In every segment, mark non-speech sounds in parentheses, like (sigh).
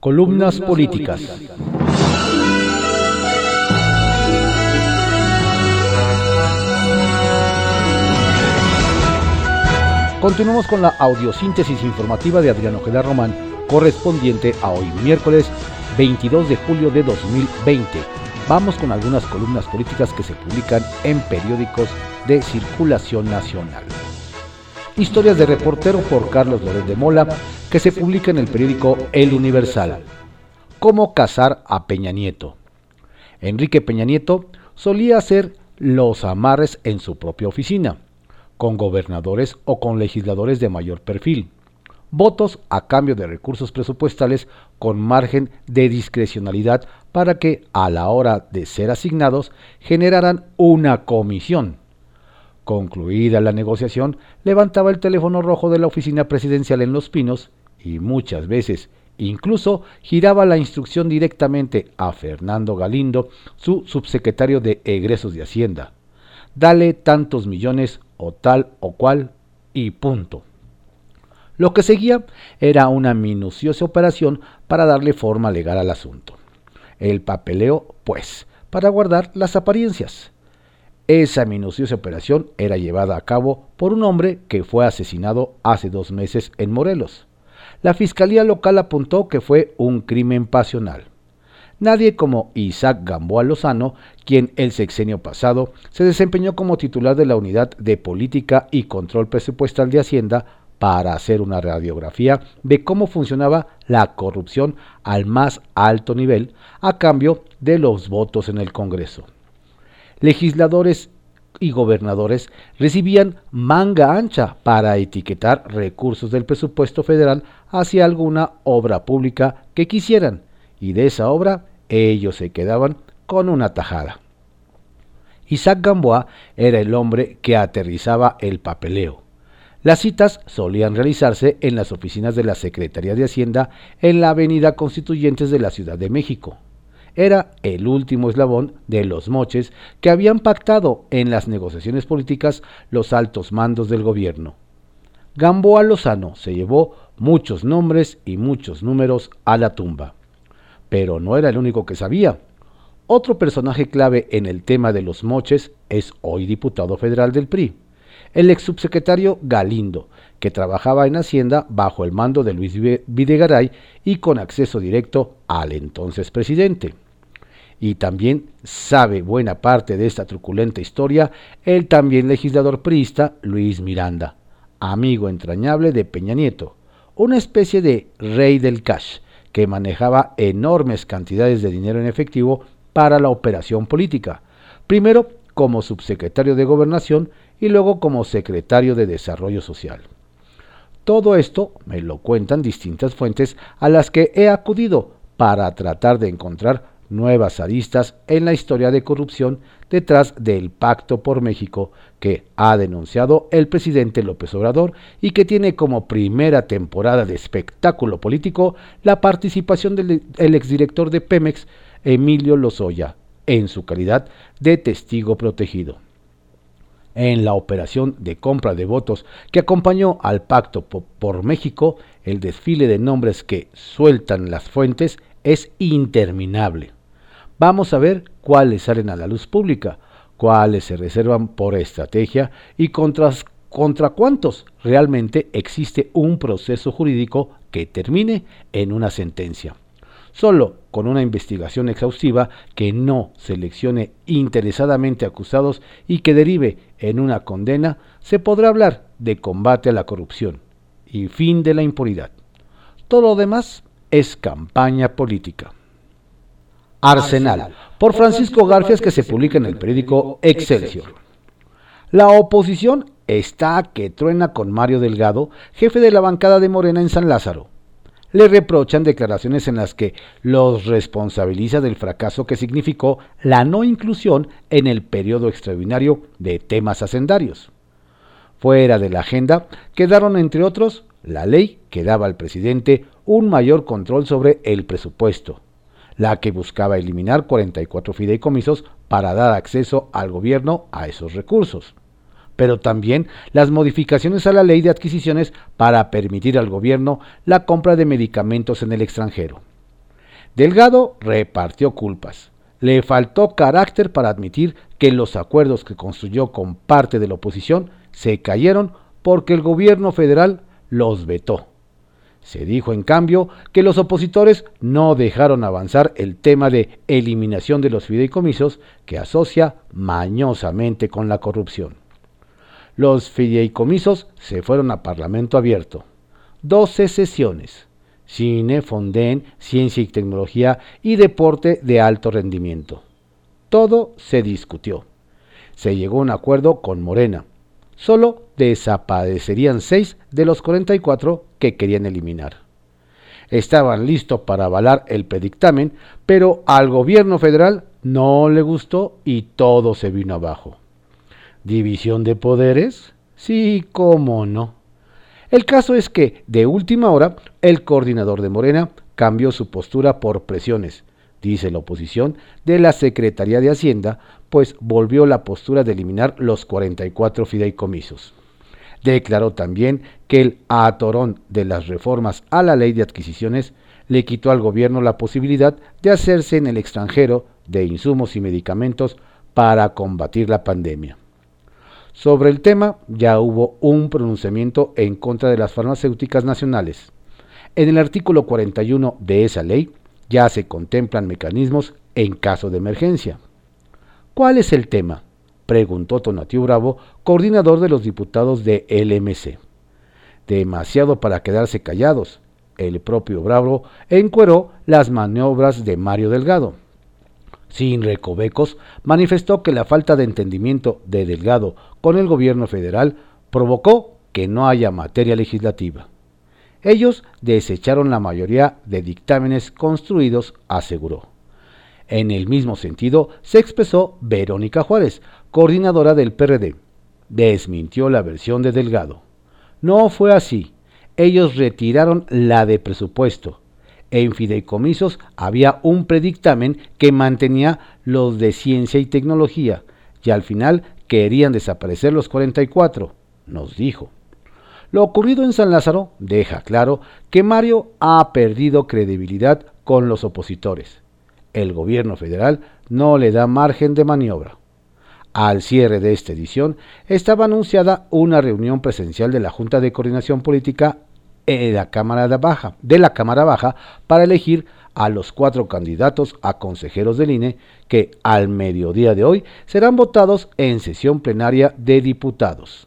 Columnas políticas. Continuamos con la audiosíntesis informativa de Adriano Ojeda Román, correspondiente a hoy miércoles 22 de julio de 2020. Vamos con algunas columnas políticas que se publican en periódicos de circulación nacional. Historias de reportero por Carlos Loret de Mola, que se publica en el periódico El Universal. Cómo casar a Peña Nieto. Enrique Peña Nieto solía hacer los amarres en su propia oficina con gobernadores o con legisladores de mayor perfil. Votos a cambio de recursos presupuestales con margen de discrecionalidad para que, a la hora de ser asignados, generaran una comisión. Concluida la negociación, levantaba el teléfono rojo de la oficina presidencial en Los Pinos y muchas veces incluso giraba la instrucción directamente a Fernando Galindo, su subsecretario de egresos de Hacienda. Dale tantos millones o tal o cual y punto. Lo que seguía era una minuciosa operación para darle forma legal al asunto. El papeleo, pues, para guardar las apariencias. Esa minuciosa operación era llevada a cabo por un hombre que fue asesinado hace dos meses en Morelos. La fiscalía local apuntó que fue un crimen pasional. Nadie como Isaac Gamboa Lozano, quien el sexenio pasado se desempeñó como titular de la Unidad de Política y Control Presupuestal de Hacienda para hacer una radiografía de cómo funcionaba la corrupción al más alto nivel a cambio de los votos en el Congreso. Legisladores y gobernadores recibían manga ancha para etiquetar recursos del presupuesto federal hacia alguna obra pública que quisieran, y de esa obra ellos se quedaban con una tajada. Isaac Gamboa era el hombre que aterrizaba el papeleo. Las citas solían realizarse en las oficinas de la Secretaría de Hacienda en la Avenida Constituyentes de la Ciudad de México. Era el último eslabón de los moches que habían pactado en las negociaciones políticas los altos mandos del gobierno. Gamboa Lozano se llevó muchos nombres y muchos números a la tumba pero no era el único que sabía. Otro personaje clave en el tema de los moches es hoy diputado federal del PRI, el ex subsecretario Galindo, que trabajaba en Hacienda bajo el mando de Luis Videgaray y con acceso directo al entonces presidente. Y también sabe buena parte de esta truculenta historia el también legislador priista Luis Miranda, amigo entrañable de Peña Nieto, una especie de rey del cash, que manejaba enormes cantidades de dinero en efectivo para la operación política, primero como subsecretario de Gobernación y luego como secretario de Desarrollo Social. Todo esto me lo cuentan distintas fuentes a las que he acudido para tratar de encontrar nuevas aristas en la historia de corrupción detrás del Pacto por México que ha denunciado el presidente López Obrador y que tiene como primera temporada de espectáculo político la participación del exdirector de Pemex, Emilio Lozoya, en su calidad de testigo protegido. En la operación de compra de votos que acompañó al Pacto por México, el desfile de nombres que sueltan las fuentes es interminable. Vamos a ver cuáles salen a la luz pública, cuáles se reservan por estrategia y contra, contra cuántos realmente existe un proceso jurídico que termine en una sentencia. Solo con una investigación exhaustiva que no seleccione interesadamente acusados y que derive en una condena, se podrá hablar de combate a la corrupción y fin de la impunidad. Todo lo demás es campaña política. Arsenal, por Francisco Garfias, que se publica en el periódico Excelsior. La oposición está que truena con Mario Delgado, jefe de la bancada de Morena en San Lázaro. Le reprochan declaraciones en las que los responsabiliza del fracaso que significó la no inclusión en el periodo extraordinario de temas hacendarios. Fuera de la agenda quedaron, entre otros, la ley que daba al presidente un mayor control sobre el presupuesto, la que buscaba eliminar 44 fideicomisos para dar acceso al gobierno a esos recursos, pero también las modificaciones a la ley de adquisiciones para permitir al gobierno la compra de medicamentos en el extranjero. Delgado repartió culpas. Le faltó carácter para admitir que los acuerdos que construyó con parte de la oposición se cayeron porque el gobierno federal los vetó. Se dijo, en cambio, que los opositores no dejaron avanzar el tema de eliminación de los fideicomisos que asocia mañosamente con la corrupción. Los fideicomisos se fueron a Parlamento abierto. 12 sesiones. Cine, Fonden, Ciencia y Tecnología y Deporte de alto rendimiento. Todo se discutió. Se llegó a un acuerdo con Morena, solo desaparecerían seis de los 44 que querían eliminar. Estaban listos para avalar el predictamen, pero al gobierno federal no le gustó y todo se vino abajo. ¿División de poderes? Sí, cómo no. El caso es que, de última hora, el coordinador de Morena cambió su postura por presiones, dice la oposición, de la Secretaría de Hacienda pues volvió la postura de eliminar los 44 fideicomisos. Declaró también que el atorón de las reformas a la ley de adquisiciones le quitó al gobierno la posibilidad de hacerse en el extranjero de insumos y medicamentos para combatir la pandemia. Sobre el tema ya hubo un pronunciamiento en contra de las farmacéuticas nacionales. En el artículo 41 de esa ley ya se contemplan mecanismos en caso de emergencia. ¿Cuál es el tema? preguntó Tonatiu Bravo, coordinador de los diputados de LMC. Demasiado para quedarse callados. El propio Bravo encueró las maniobras de Mario Delgado. Sin recovecos, manifestó que la falta de entendimiento de Delgado con el gobierno federal provocó que no haya materia legislativa. Ellos desecharon la mayoría de dictámenes construidos, aseguró. En el mismo sentido se expresó Verónica Juárez, coordinadora del PRD. Desmintió la versión de Delgado. No fue así. Ellos retiraron la de presupuesto. En fideicomisos había un predictamen que mantenía los de ciencia y tecnología, y al final querían desaparecer los 44, nos dijo. Lo ocurrido en San Lázaro deja claro que Mario ha perdido credibilidad con los opositores el gobierno federal no le da margen de maniobra. Al cierre de esta edición estaba anunciada una reunión presencial de la Junta de Coordinación Política de la Cámara Baja, de la Cámara Baja para elegir a los cuatro candidatos a consejeros del INE que al mediodía de hoy serán votados en sesión plenaria de diputados.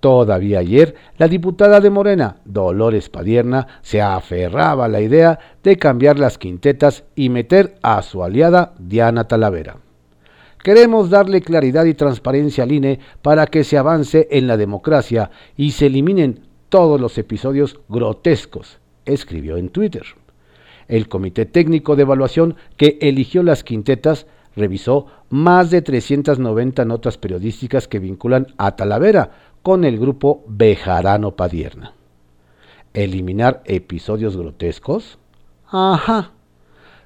Todavía ayer, la diputada de Morena, Dolores Padierna, se aferraba a la idea de cambiar las quintetas y meter a su aliada Diana Talavera. Queremos darle claridad y transparencia al INE para que se avance en la democracia y se eliminen todos los episodios grotescos, escribió en Twitter. El Comité Técnico de Evaluación que eligió las quintetas revisó más de 390 notas periodísticas que vinculan a Talavera con el grupo Bejarano Padierna. ¿Eliminar episodios grotescos? Ajá.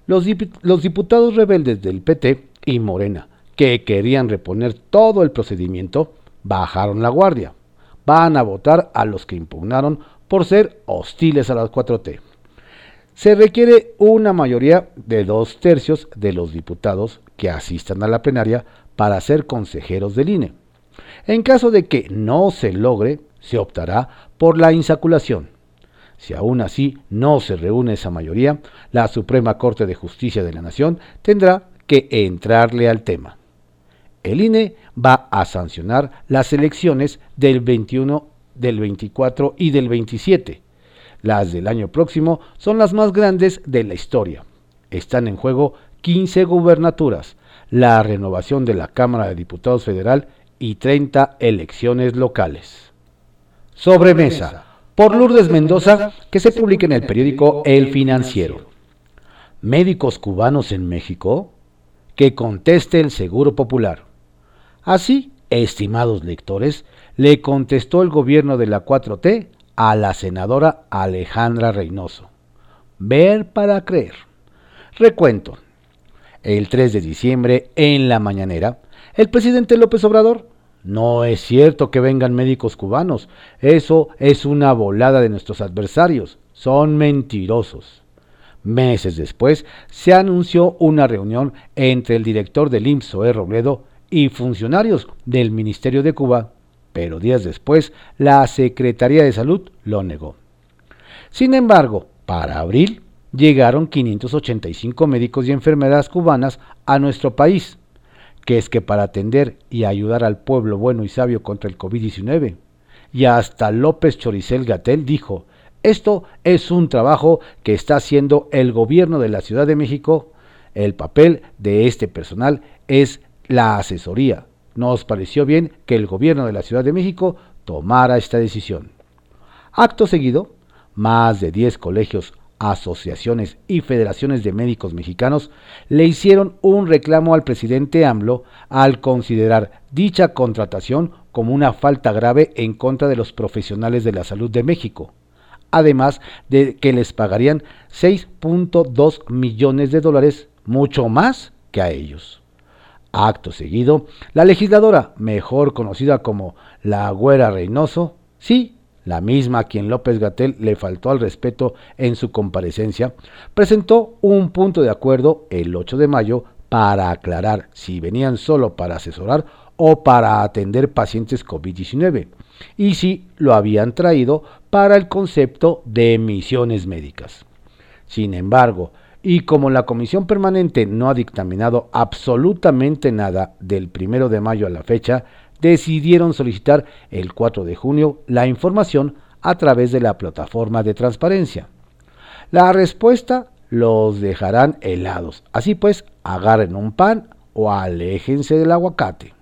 Los, diputados rebeldes del PT y Morena, que querían reponer todo el procedimiento, bajaron la guardia. Van a votar a los que impugnaron por ser hostiles a las 4T. Se requiere una mayoría de dos tercios de los diputados que asistan a la plenaria para ser consejeros del INE. En caso de que no se logre, se optará por la insaculación. Si aún así no se reúne esa mayoría, la Suprema Corte de Justicia de la Nación tendrá que entrarle al tema. El INE va a sancionar las elecciones del 21, del 24 y del 27. Las del año próximo son las más grandes de la historia. Están en juego 15 gubernaturas, la renovación de la Cámara de Diputados Federal y 30 elecciones locales. Sobremesa, por Lourdes Mendoza, que se publica en el periódico El Financiero. ¿Médicos cubanos en México? Que conteste el Seguro Popular. Así, estimados lectores, le contestó el gobierno de la 4T a la senadora Alejandra Reynoso. Ver para creer. Recuento. El 3 de diciembre, en la mañanera, el presidente López Obrador no es cierto que vengan médicos cubanos. Eso es una volada de nuestros adversarios. Son mentirosos. Meses después, se anunció una reunión entre el director del IMSS, Robledo, y funcionarios del Ministerio de Cuba, pero días después la Secretaría de Salud lo negó. Sin embargo, para abril llegaron 585 médicos y enfermeras cubanas a nuestro país, que es que para atender y ayudar al pueblo bueno y sabio contra el COVID-19. Y hasta López Choricel Gatel dijo, esto es un trabajo que está haciendo el gobierno de la Ciudad de México. El papel de este personal es la asesoría. Nos pareció bien que el gobierno de la Ciudad de México tomara esta decisión. Acto seguido, más de 10 colegios, asociaciones y federaciones de médicos mexicanos le hicieron un reclamo al presidente AMLO al considerar dicha contratación como una falta grave en contra de los profesionales de la salud de México, además de que les pagarían 6.2 millones de dólares, mucho más que a ellos. Acto seguido, la legisladora, mejor conocida como la Güera Reynoso, sí, la misma a quien López Gatel le faltó al respeto en su comparecencia, presentó un punto de acuerdo el 8 de mayo para aclarar si venían solo para asesorar o para atender pacientes COVID-19 y si lo habían traído para el concepto de misiones médicas. Sin embargo, y como la comisión permanente no ha dictaminado absolutamente nada del primero de mayo a la fecha, decidieron solicitar el 4 de junio la información a través de la plataforma de transparencia. La respuesta los dejarán helados, así pues agarren un pan o aléjense del aguacate.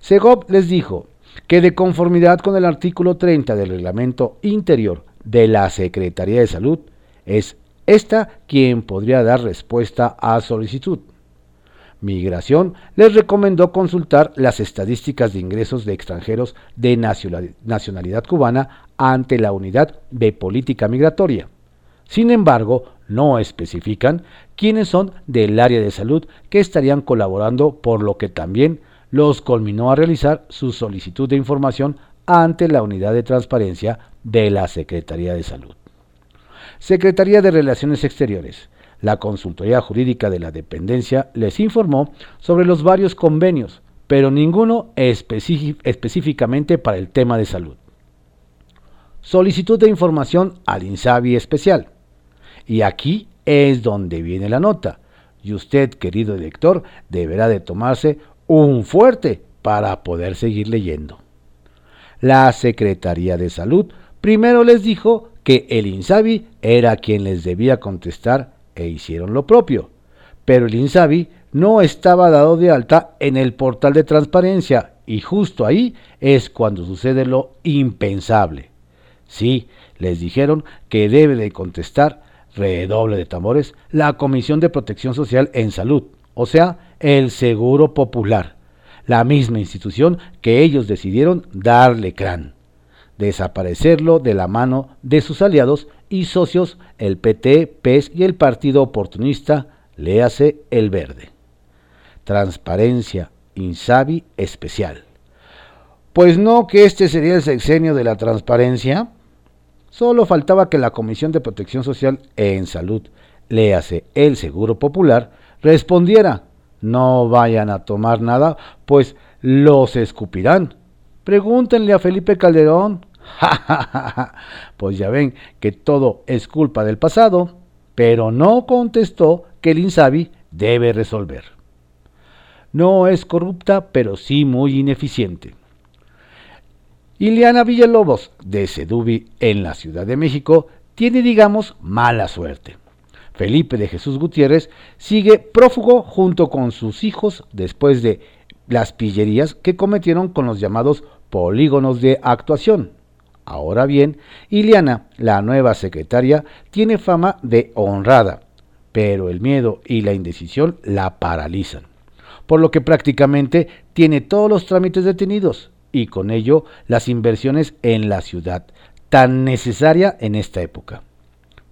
Segov les dijo que de conformidad con el artículo 30 del reglamento interior de la Secretaría de Salud, es esta quien podría dar respuesta a solicitud. Migración les recomendó consultar las estadísticas de ingresos de extranjeros de nacionalidad cubana ante la unidad de política migratoria. Sin embargo, no especifican quiénes son del área de salud que estarían colaborando, por lo que también los culminó a realizar su solicitud de información ante la unidad de transparencia de la Secretaría de Salud. Secretaría de Relaciones Exteriores. La Consultoría Jurídica de la Dependencia les informó sobre los varios convenios, pero ninguno específicamente para el tema de salud. Solicitud de información al INSABI especial. Y aquí es donde viene la nota. Y usted, querido lector, deberá de tomarse un fuerte para poder seguir leyendo. La Secretaría de Salud primero les dijo que el INSABI era quien les debía contestar e hicieron lo propio. Pero el INSABI no estaba dado de alta en el portal de transparencia y justo ahí es cuando sucede lo impensable. Sí, les dijeron que debe de contestar, redoble de tambores, la Comisión de Protección Social en Salud, o sea, el Seguro Popular, la misma institución que ellos decidieron darle crán desaparecerlo de la mano de sus aliados y socios, el PT, PES y el Partido Oportunista, léase el Verde. Transparencia, Insabi especial. Pues no que este sería el sexenio de la transparencia. Solo faltaba que la Comisión de Protección Social en Salud, léase el Seguro Popular, respondiera, no vayan a tomar nada, pues los escupirán Pregúntenle a Felipe Calderón. (laughs) pues ya ven que todo es culpa del pasado, pero no contestó que el Insabi debe resolver. No es corrupta, pero sí muy ineficiente. Ileana Villalobos, de Sedubi en la Ciudad de México, tiene, digamos, mala suerte. Felipe de Jesús Gutiérrez sigue prófugo junto con sus hijos después de las pillerías que cometieron con los llamados polígonos de actuación. Ahora bien, Iliana, la nueva secretaria, tiene fama de honrada, pero el miedo y la indecisión la paralizan, por lo que prácticamente tiene todos los trámites detenidos y con ello las inversiones en la ciudad, tan necesaria en esta época.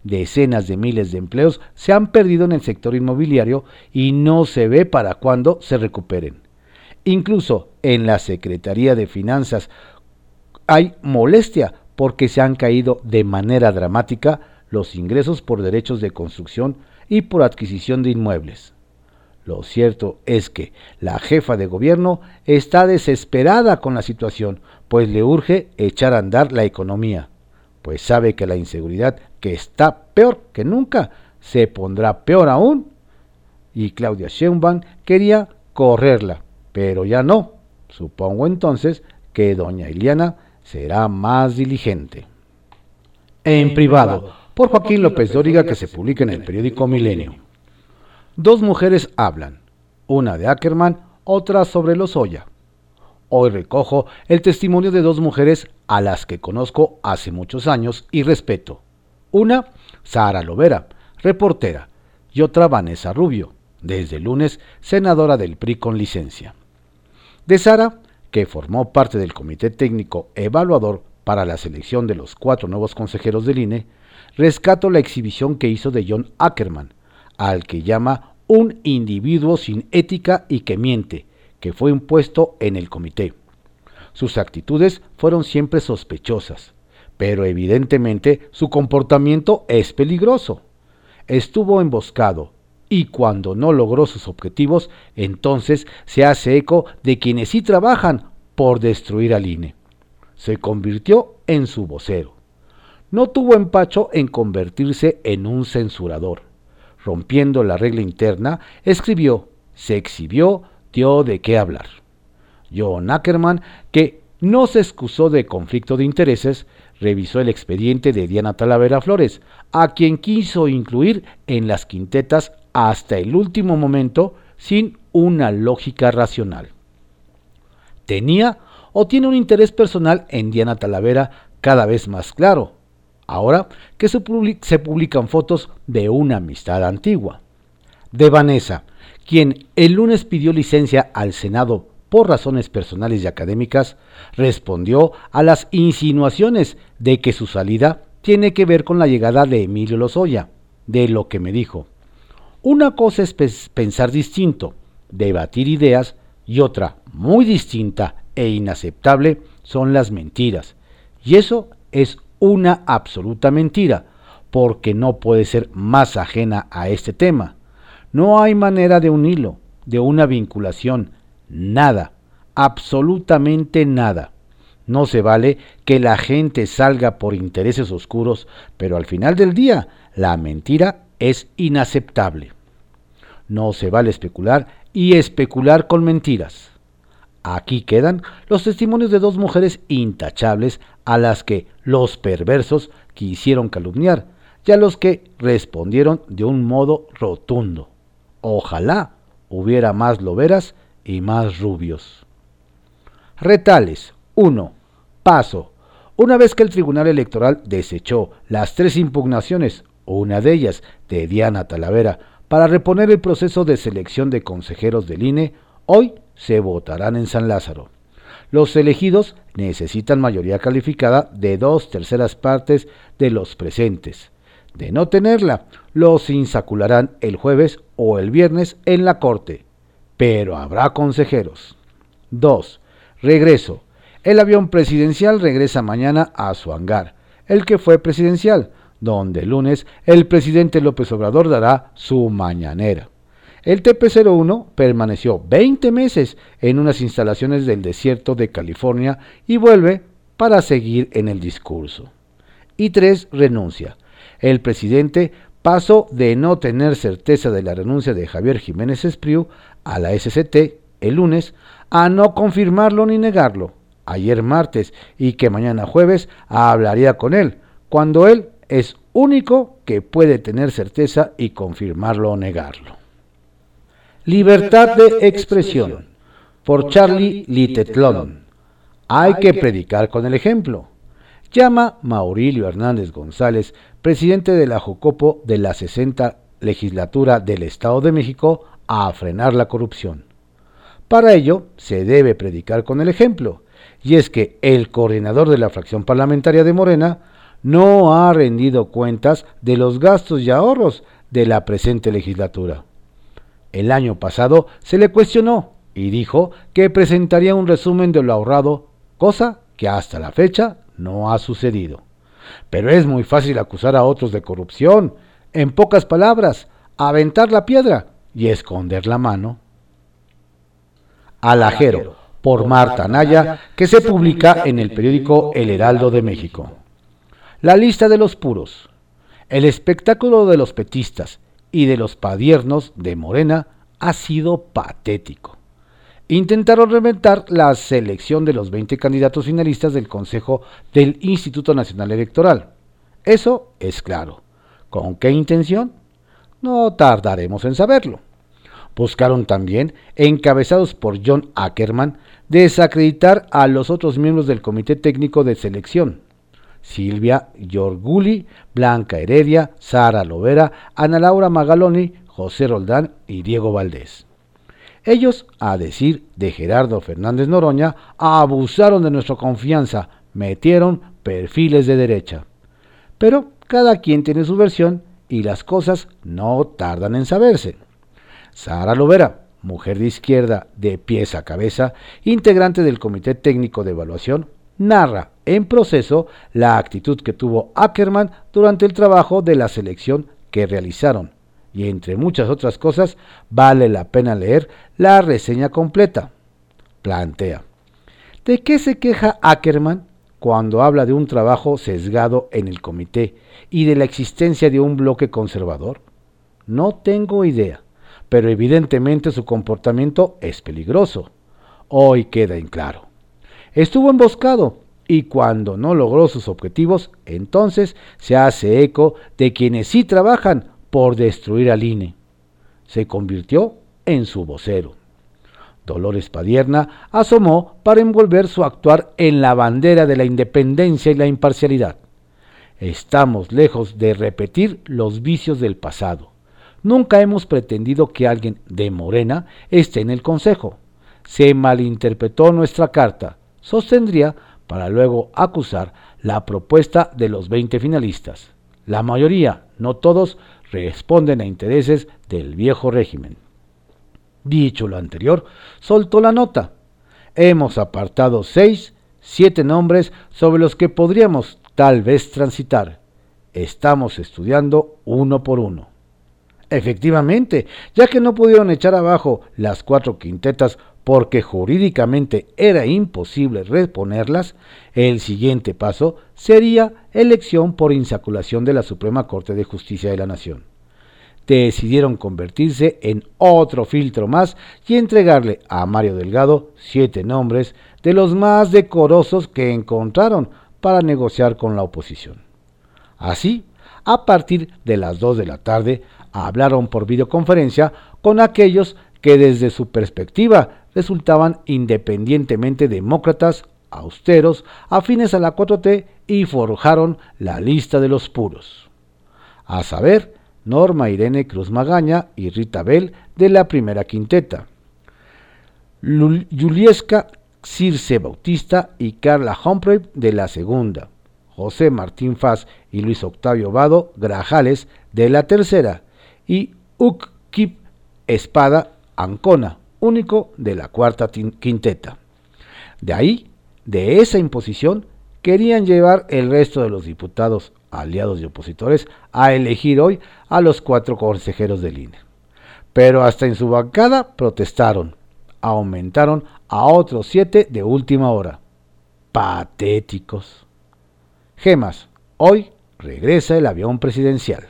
Decenas de miles de empleos se han perdido en el sector inmobiliario y no se ve para cuándo se recuperen. Incluso en la Secretaría de Finanzas hay molestia porque se han caído de manera dramática los ingresos por derechos de construcción y por adquisición de inmuebles. Lo cierto es que la jefa de gobierno está desesperada con la situación, pues le urge echar a andar la economía, pues sabe que la inseguridad, que está peor que nunca, se pondrá peor aún. Y Claudia Sheinbaum quería correrla, pero ya no. Supongo entonces que doña Iliana será más diligente. En privado, por Joaquín López Dóriga, que se publica en el periódico Milenio. Dos mujeres hablan, una de Ackerman, otra sobre Lozoya. Hoy recojo el testimonio de dos mujeres a las que conozco hace muchos años y respeto. Una, Sara Lovera, reportera, y otra Vanessa Rubio, desde el lunes senadora del PRI con licencia. De Sara, que formó parte del Comité Técnico Evaluador para la selección de los cuatro nuevos consejeros del INE, rescato la exhibición que hizo de John Ackerman, al que llama un individuo sin ética y que miente, que fue impuesto en el comité. Sus actitudes fueron siempre sospechosas, pero evidentemente su comportamiento es peligroso. Estuvo emboscado, y cuando no logró sus objetivos, entonces se hace eco de quienes sí trabajan por destruir al INE. Se convirtió en su vocero. No tuvo empacho en convertirse en un censurador rompiendo la regla interna, escribió, se exhibió, dio de qué hablar. John Ackerman, que no se excusó de conflicto de intereses, revisó el expediente de Diana Talavera Flores, a quien quiso incluir en las quintetas hasta el último momento sin una lógica racional. Tenía o tiene un interés personal en Diana Talavera cada vez más claro, ahora que se, publican fotos de una amistad antigua. De Vanessa, quien el lunes pidió licencia al Senado por razones personales y académicas, respondió a las insinuaciones de que su salida tiene que ver con la llegada de Emilio Lozoya, de lo que me dijo. Una cosa es pensar distinto, debatir ideas, y otra, muy distinta e inaceptable, son las mentiras. Y eso es una absoluta mentira, porque no puede ser más ajena a este tema. No hay manera de unirlo, de una vinculación, nada, absolutamente nada. No se vale que la gente salga por intereses oscuros, pero al final del día la mentira es inaceptable. No se vale especular y especular con mentiras. Aquí quedan los testimonios de dos mujeres intachables a las que los perversos quisieron calumniar y a los que respondieron de un modo rotundo. Ojalá hubiera más loberas y más rubios. Retales 1. Paso. Una vez que el Tribunal Electoral desechó las tres impugnaciones, una de ellas de Diana Talavera, para reponer el proceso de selección de consejeros del INE, hoy se votarán en San Lázaro. Los elegidos necesitan mayoría calificada de dos terceras partes de los presentes. De no tenerla, los insacularán el jueves o el viernes en la Corte, pero habrá consejeros. 2. Regreso. El avión presidencial regresa mañana a su hangar, el que fue presidencial, donde el lunes el presidente López Obrador dará su mañanera. El TP-01 permaneció 20 meses en unas instalaciones del desierto de California y vuelve para seguir en el discurso. Y 3. Renuncia. El presidente pasó de no tener certeza de la renuncia de Javier Jiménez Espriu a la SCT el lunes a no confirmarlo ni negarlo ayer martes y que mañana jueves hablaría con él, cuando él es único que puede tener certeza y confirmarlo o negarlo. Libertad de expresión. Por Charlie Litetlón. Hay que predicar con el ejemplo. Llama Maurilio Hernández González, presidente de la Jocopo de la 60 legislatura del Estado de México, a frenar la corrupción. Para ello, se debe predicar con el ejemplo, y es que el coordinador de la fracción parlamentaria de Morena no ha rendido cuentas de los gastos y ahorros de la presente legislatura. El año pasado se le cuestionó y dijo que presentaría un resumen de lo ahorrado, cosa que hasta la fecha no ha sucedido. pero es muy fácil acusar a otros de corrupción. En pocas palabras, aventar la piedra y esconder la mano. Alajero, por Marta Naya, que se publica en el periódico El Heraldo de México. La lista de los puros. El espectáculo de los petistas y de los padiernos de Morena ha sido patético. Intentaron reventar la selección de los 20 candidatos finalistas del Consejo del Instituto Nacional Electoral. Eso es claro. ¿Con qué intención? No tardaremos en saberlo. Buscaron también, encabezados por John Ackerman, desacreditar a los otros miembros del Comité Técnico de Selección. Silvia Giorguli, Blanca Heredia, Sara Lovera, Ana Laura Magaloni, José Roldán y Diego Valdés. Ellos, a decir de Gerardo Fernández Noroña, abusaron de nuestra confianza, metieron perfiles de derecha. Pero cada quien tiene su versión y las cosas no tardan en saberse. Sara Lovera, mujer de izquierda de pies a cabeza, integrante del Comité Técnico de Evaluación, narra en proceso la actitud que tuvo Ackerman durante el trabajo de la selección que realizaron y entre muchas otras cosas, vale la pena leer la reseña completa. Plantea. ¿De qué se queja Ackerman cuando habla de un trabajo sesgado en el comité y de la existencia de un bloque conservador? No tengo idea, pero evidentemente su comportamiento es peligroso. Hoy queda en claro. Estuvo emboscado y cuando no logró sus objetivos, entonces se hace eco de quienes sí trabajan por destruir al INE. Se convirtió en su vocero. Dolores Padierna asomó para envolver su actuar en la bandera de la independencia y la imparcialidad. Estamos lejos de repetir los vicios del pasado. Nunca hemos pretendido que alguien de Morena esté en el Consejo. Se malinterpretó nuestra carta, sostendría, para luego acusar la propuesta de los 20 finalistas. La mayoría, no todos, responden a intereses del viejo régimen. Dicho lo anterior, soltó la nota. Hemos apartado seis, siete nombres sobre los que podríamos tal vez transitar. Estamos estudiando uno por uno. Efectivamente, ya que no pudieron echar abajo las cuatro quintetas porque jurídicamente era imposible reponerlas, el siguiente paso sería elección por insaculación de la Suprema Corte de Justicia de la Nación. Decidieron convertirse en otro filtro más y entregarle a Mario Delgado siete nombres de los más decorosos que encontraron para negociar con la oposición. Así, a partir de las 2 de la tarde, hablaron por videoconferencia con aquellos que desde su perspectiva resultaban independientemente demócratas, austeros, afines a la 4T y forjaron la lista de los puros. A saber, Norma Irene Cruz Magaña y Rita Bell de la primera quinteta, Julieska Circe Bautista y Carla Humphrey de la segunda, José Martín Faz y Luis Octavio Vado Grajales de la tercera y Ukip Espada Ancona único de la cuarta quinteta. De ahí, de esa imposición, querían llevar el resto de los diputados, aliados y opositores, a elegir hoy a los cuatro consejeros del INE. Pero hasta en su bancada protestaron, aumentaron a otros siete de última hora. Patéticos. Gemas, hoy regresa el avión presidencial.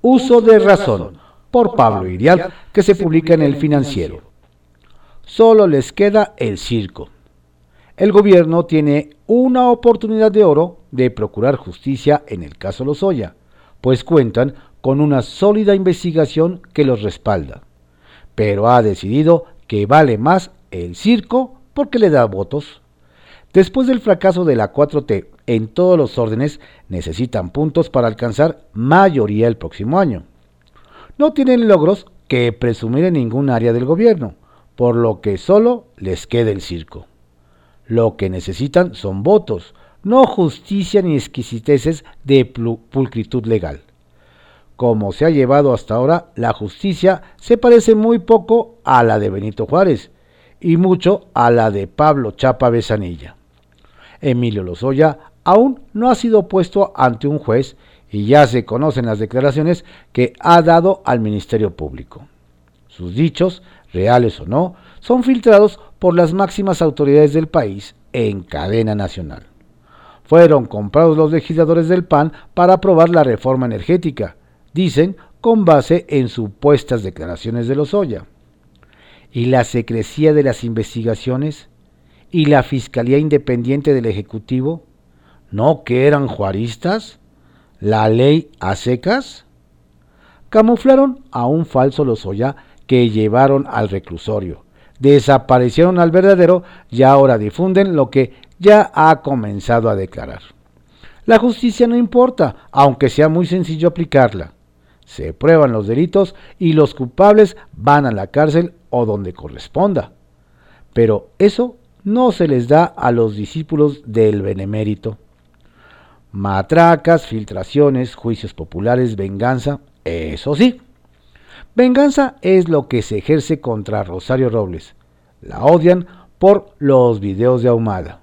Uso de razón por Pablo Irial, que se publica en el financiero. Solo les queda el circo. El gobierno tiene una oportunidad de oro de procurar justicia en el caso Lozoya, pues cuentan con una sólida investigación que los respalda. Pero ha decidido que vale más el circo porque le da votos. Después del fracaso de la 4T en todos los órdenes, necesitan puntos para alcanzar mayoría el próximo año no tienen logros que presumir en ningún área del gobierno, por lo que solo les queda el circo. Lo que necesitan son votos, no justicia ni exquisiteces de pulcritud legal. Como se ha llevado hasta ahora, la justicia se parece muy poco a la de Benito Juárez y mucho a la de Pablo Chapa Besanilla. Emilio Lozoya aún no ha sido puesto ante un juez y ya se conocen las declaraciones que ha dado al Ministerio Público. Sus dichos, reales o no, son filtrados por las máximas autoridades del país en cadena nacional. Fueron comprados los legisladores del PAN para aprobar la reforma energética, dicen con base en supuestas declaraciones de Lozoya. ¿Y la secrecía de las investigaciones? ¿Y la Fiscalía Independiente del Ejecutivo? ¿No que eran juaristas? ¿La ley a secas? Camuflaron a un falso Lozoya que llevaron al reclusorio. Desaparecieron al verdadero y ahora difunden lo que ya ha comenzado a declarar. La justicia no importa, aunque sea muy sencillo aplicarla. Se prueban los delitos y los culpables van a la cárcel o donde corresponda. Pero eso no se les da a los discípulos del benemérito. Matracas, filtraciones, juicios populares, venganza, eso sí. Venganza es lo que se ejerce contra Rosario Robles. La odian por los videos de Ahumada.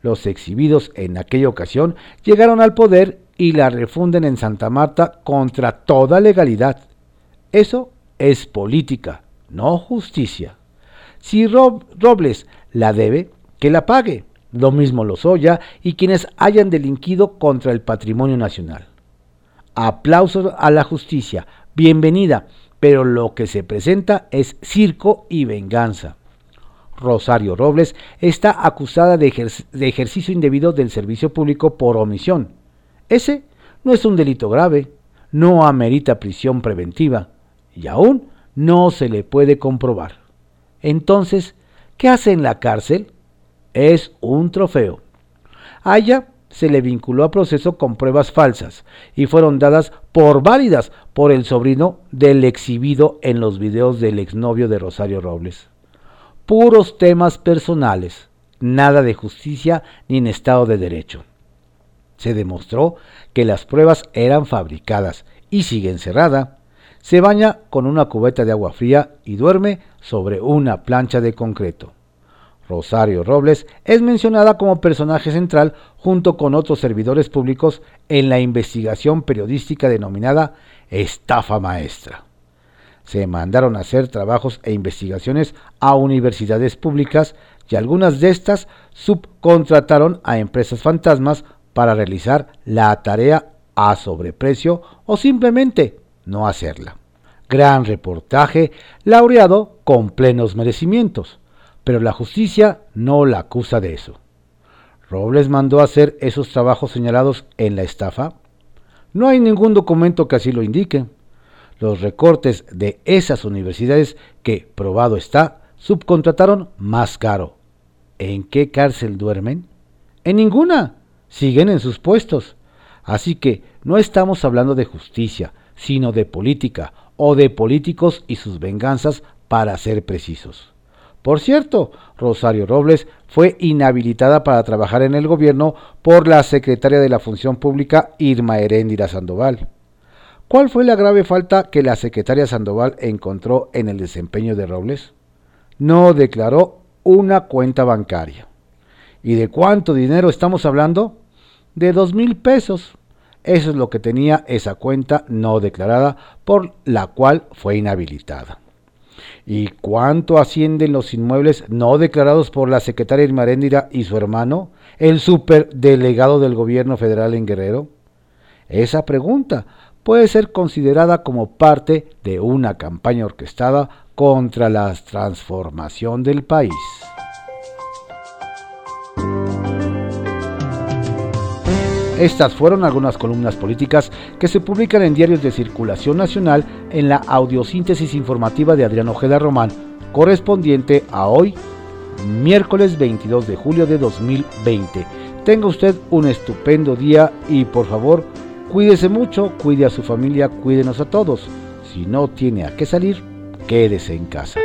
Los exhibidos en aquella ocasión llegaron al poder y la refunden en Santa Marta contra toda legalidad. Eso es política, no justicia. Si Robles la debe, que la pague. Lo mismo Lozoya y quienes hayan delinquido contra el patrimonio nacional. Aplausos a la justicia, bienvenida, pero lo que se presenta es circo y venganza. Rosario Robles está acusada de, ejercicio indebido del servicio público por omisión. Ese no es un delito grave, no amerita prisión preventiva y aún no se le puede comprobar. Entonces, ¿qué hace en la cárcel? Es un trofeo. A ella se le vinculó a proceso con pruebas falsas y fueron dadas por válidas por el sobrino del exhibido en los videos del exnovio de Rosario Robles puros temas personales, nada de justicia ni en Estado de Derecho. Se demostró que las pruebas eran fabricadas y sigue encerrada. Se baña con una cubeta de agua fría y duerme sobre una plancha de concreto. Rosario Robles es mencionada como personaje central junto con otros servidores públicos en la investigación periodística denominada estafa maestra se mandaron a hacer trabajos e investigaciones a universidades públicas y algunas de estas subcontrataron a empresas fantasmas para realizar la tarea a sobreprecio o simplemente no hacerla. Gran reportaje laureado con plenos merecimientos, pero la justicia no la acusa de eso. Robles mandó hacer esos trabajos señalados en la estafa. No hay ningún documento que así lo indique los recortes de esas universidades que, probado está, subcontrataron más caro. ¿En qué cárcel duermen? En ninguna. Siguen en sus puestos. Así que no estamos hablando de justicia, sino de política, o de políticos y sus venganzas, para ser precisos. Por cierto, Rosario Robles fue inhabilitada para trabajar en el gobierno por la secretaria de la Función Pública Irma Heréndira Sandoval. ¿Cuál fue la grave falta que la secretaria Sandoval encontró en el desempeño de Robles? No declaró una cuenta bancaria. ¿Y de cuánto dinero estamos hablando? De dos mil pesos. Eso es lo que tenía esa cuenta no declarada por la cual fue inhabilitada. ¿Y cuánto ascienden los inmuebles no declarados por la secretaria Irmaréndira y su hermano, el superdelegado del gobierno federal en Guerrero? Esa pregunta puede ser considerada como parte de una campaña orquestada contra la transformación del país. Estas fueron algunas columnas políticas que se publican en diarios de circulación nacional en la audiosíntesis informativa de Adrián Ojeda Román, correspondiente a hoy, miércoles 22 de julio de 2020. Tenga usted un estupendo día y por favor Cuídese mucho, cuide a su familia, cuídenos a todos. Si no tiene a qué salir, quédese en casa.